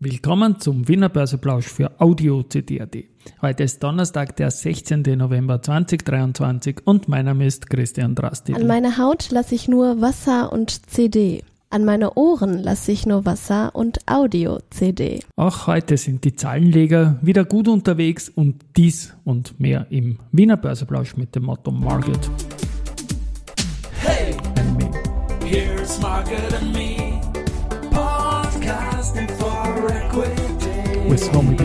Willkommen zum Wiener Börseplausch für Audio CD.at. Heute ist Donnerstag, der 16. November 2023 und mein Name ist Christian Drastil. An meine Haut lasse ich nur Wasser und CD. An meine Ohren lasse ich nur Wasser und Audio-CD. Auch heute sind die Zahlenleger wieder gut unterwegs und dies und mehr im Wiener Börseplausch mit dem Motto Market. Hey, here's Market and me, podcasting With Homie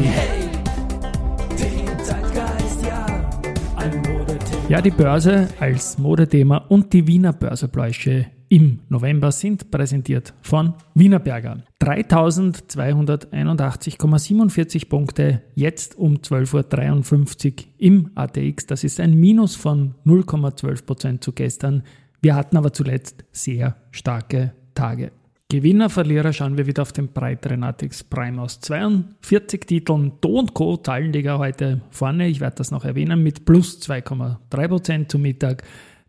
ja, die Börse als Modethema und die Wiener Börsepläusche im November sind präsentiert von Wienerberger. 3281,47 Punkte jetzt um 12.53 Uhr im ATX. Das ist ein Minus von 0,12% zu gestern. Wir hatten aber zuletzt sehr starke Tage. Gewinner, Verlierer schauen wir wieder auf den breiteren ATX Prime aus 42 Titeln. Do Co. Zahlenleger heute vorne, ich werde das noch erwähnen, mit plus 2,3% zum Mittag.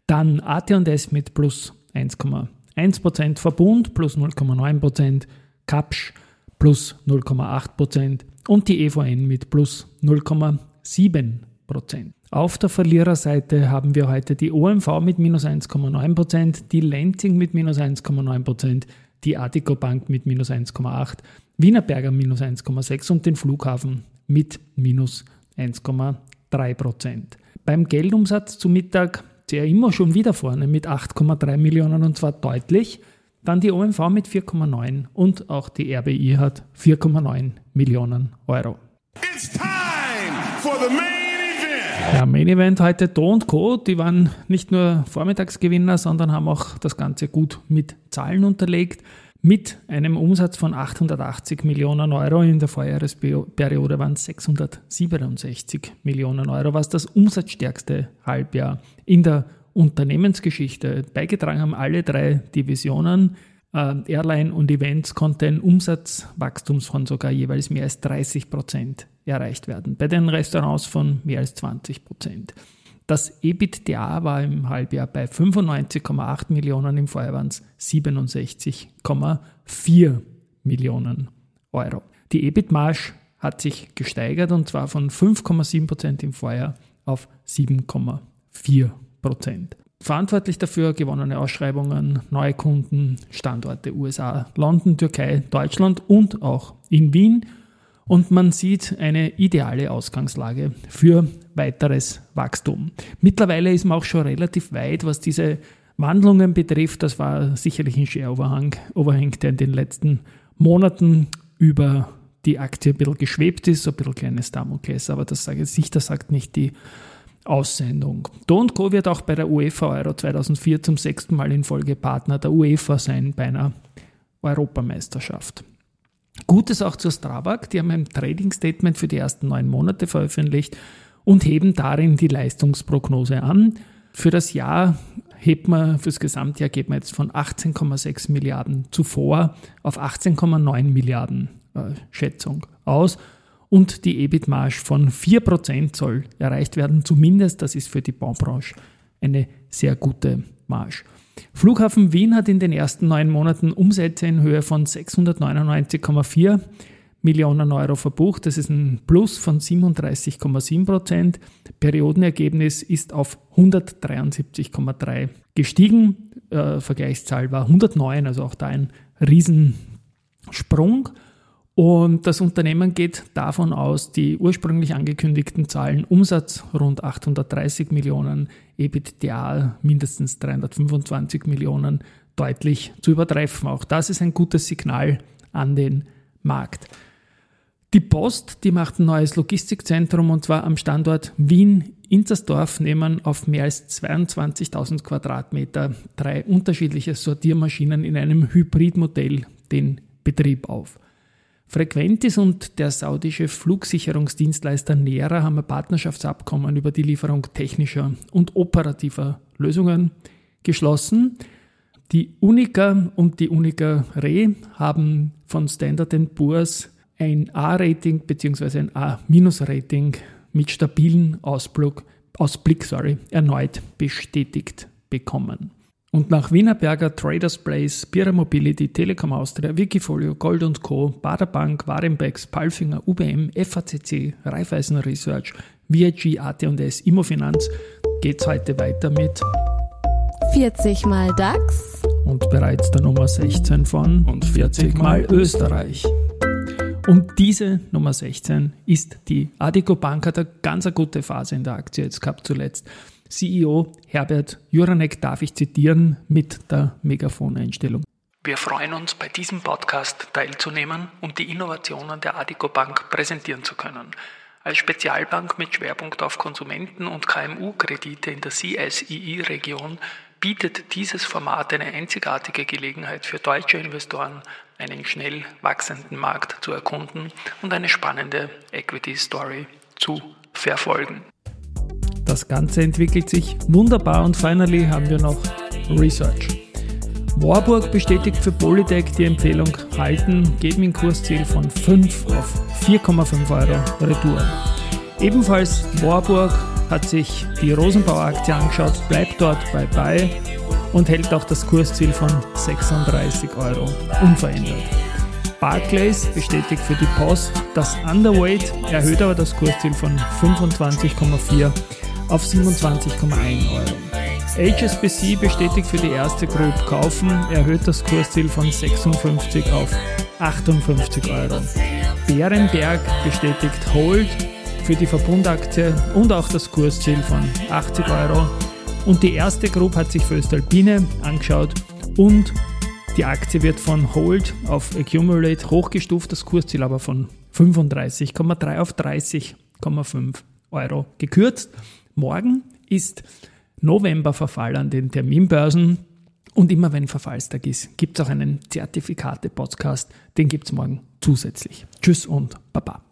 Dann AT&S mit plus 1,1%, Verbund plus 0,9%, Kapsch plus 0,8% und die EVN mit plus 0,7%. Auf der Verliererseite haben wir heute die OMV mit minus 1,9%, die Lenzing mit minus 1,9%, die Artico Bank mit minus 1,8%, Wienerberger minus 1,6% und den Flughafen mit minus 1,3%. Beim Geldumsatz zu Mittag der immer schon wieder vorne mit 8,3 Millionen und zwar deutlich. Dann die OMV mit 4,9 und auch die RBI hat 4,9 Millionen Euro. It's time for the main. Ja, Main Event heute Do Co. Die waren nicht nur Vormittagsgewinner, sondern haben auch das Ganze gut mit Zahlen unterlegt. Mit einem Umsatz von 880 Millionen Euro in der Vorjahresperiode waren es 667 Millionen Euro, was das umsatzstärkste Halbjahr in der Unternehmensgeschichte. Beigetragen haben alle drei Divisionen. Äh, Airline und Events konnte ein Umsatzwachstum von sogar jeweils mehr als 30 Prozent erreicht werden. Bei den Restaurants von mehr als 20 Prozent. Das EBITDA war im Halbjahr bei 95,8 Millionen, im Vorjahr waren es 67,4 Millionen Euro. Die EBIT-Marge hat sich gesteigert und zwar von 5,7 Prozent im Vorjahr auf 7,4 Prozent. Verantwortlich dafür gewonnene Ausschreibungen, neue Kunden, Standorte USA, London, Türkei, Deutschland und auch in Wien und man sieht eine ideale Ausgangslage für weiteres Wachstum. Mittlerweile ist man auch schon relativ weit, was diese Wandlungen betrifft. Das war sicherlich ein Share-Overhang, Overhang, der in den letzten Monaten über die Aktie ein bisschen geschwebt ist, so ein bisschen kleines Damoklès, aber das sage ich das sagt nicht die Aussendung. Do Co. wird auch bei der UEFA Euro 2004 zum sechsten Mal in Folge Partner der UEFA sein bei einer Europameisterschaft. Gutes auch zur Strabag, die haben ein Trading Statement für die ersten neun Monate veröffentlicht und heben darin die Leistungsprognose an. Für das Jahr hebt man, fürs Gesamtjahr geht man jetzt von 18,6 Milliarden zuvor auf 18,9 Milliarden äh, Schätzung aus. Und die EBIT-Marge von 4% soll erreicht werden. Zumindest, das ist für die Baubranche eine sehr gute Marge. Flughafen Wien hat in den ersten neun Monaten Umsätze in Höhe von 699,4 Millionen Euro verbucht. Das ist ein Plus von 37,7 Prozent. Periodenergebnis ist auf 173,3 gestiegen. Äh, Vergleichszahl war 109, also auch da ein Riesensprung. Und das Unternehmen geht davon aus, die ursprünglich angekündigten Zahlen Umsatz rund 830 Millionen, EBITDA mindestens 325 Millionen deutlich zu übertreffen. Auch das ist ein gutes Signal an den Markt. Die Post, die macht ein neues Logistikzentrum und zwar am Standort Wien-Inzersdorf nehmen auf mehr als 22.000 Quadratmeter drei unterschiedliche Sortiermaschinen in einem Hybridmodell den Betrieb auf. Frequentis und der saudische Flugsicherungsdienstleister Nera haben ein Partnerschaftsabkommen über die Lieferung technischer und operativer Lösungen geschlossen. Die Unica und die Unica Re haben von Standard Poor's ein A-Rating bzw. ein A-Rating mit stabilen Ausblick, Ausblick sorry, erneut bestätigt bekommen. Und nach Wienerberger, Traders Place, Bira Mobility, Telekom Austria, Wikifolio, Gold und Co., Baderbank, Warenbex, Palfinger, UBM, FACC, Raiffeisen Research, VIG, AT&S, Immofinanz geht's heute weiter mit 40 mal DAX. und bereits der Nummer 16 von Und 40 mal Österreich. Und diese Nummer 16 ist die Adico Bank, hat eine ganz gute Phase in der Aktie jetzt gehabt zuletzt. CEO Herbert Juranek darf ich zitieren mit der Megafon-Einstellung. Wir freuen uns, bei diesem Podcast teilzunehmen und die Innovationen der Adico Bank präsentieren zu können. Als Spezialbank mit Schwerpunkt auf Konsumenten- und KMU-Kredite in der CSII-Region bietet dieses Format eine einzigartige Gelegenheit für deutsche Investoren, einen schnell wachsenden Markt zu erkunden und eine spannende Equity-Story zu verfolgen. Das Ganze entwickelt sich wunderbar und finally haben wir noch Research. Warburg bestätigt für Polytech die Empfehlung halten, geben ein Kursziel von 5 auf 4,5 Euro Retour. Ebenfalls Warburg hat sich die Rosenbauer-Aktie angeschaut, bleibt dort bei Buy und hält auch das Kursziel von 36 Euro unverändert. Barclays bestätigt für die Post das Underweight, erhöht aber das Kursziel von 25,4 auf 27,1 Euro. HSBC bestätigt für die erste Group Kaufen, erhöht das Kursziel von 56 auf 58 Euro. Bärenberg bestätigt Hold für die Verbundaktie und auch das Kursziel von 80 Euro. Und die erste Group hat sich für Östalpine angeschaut und die Aktie wird von Hold auf Accumulate hochgestuft, das Kursziel aber von 35,3 auf 30,5 Euro gekürzt. Morgen ist Novemberverfall an den Terminbörsen. Und immer wenn Verfallstag ist, gibt es auch einen Zertifikate-Podcast. Den gibt es morgen zusätzlich. Tschüss und Baba.